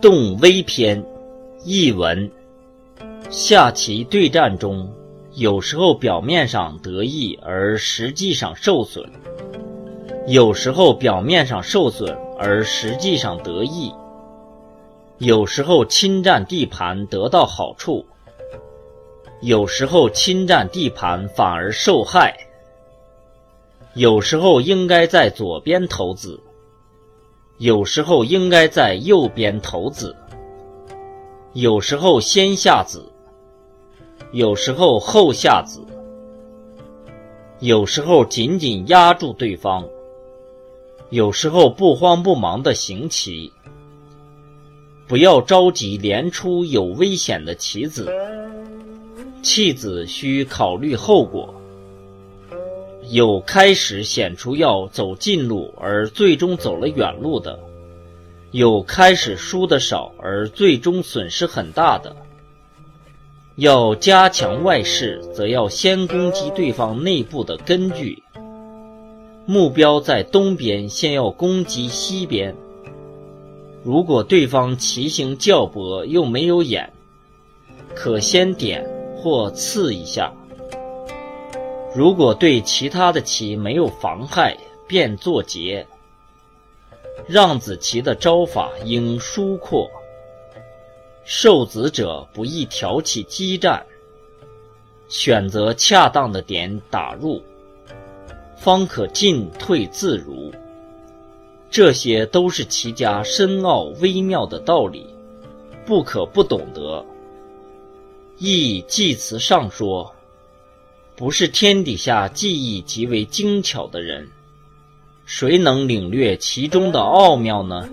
动微篇译文：下棋对战中，有时候表面上得意而实际上受损；有时候表面上受损而实际上得意；有时候侵占地盘得到好处；有时候侵占地盘反而受害；有时候应该在左边投子。有时候应该在右边投子，有时候先下子，有时候后下子，有时候紧紧压住对方，有时候不慌不忙的行棋。不要着急连出有危险的棋子，弃子需考虑后果。有开始显出要走近路而最终走了远路的，有开始输的少而最终损失很大的。要加强外势，则要先攻击对方内部的根据。目标在东边，先要攻击西边。如果对方棋形较薄又没有眼，可先点或刺一下。如果对其他的棋没有妨害，便作结。让子棋的招法应疏阔，受子者不宜挑起激战，选择恰当的点打入，方可进退自如。这些都是棋家深奥微妙的道理，不可不懂得。亦记词上说。不是天底下技艺极为精巧的人，谁能领略其中的奥妙呢？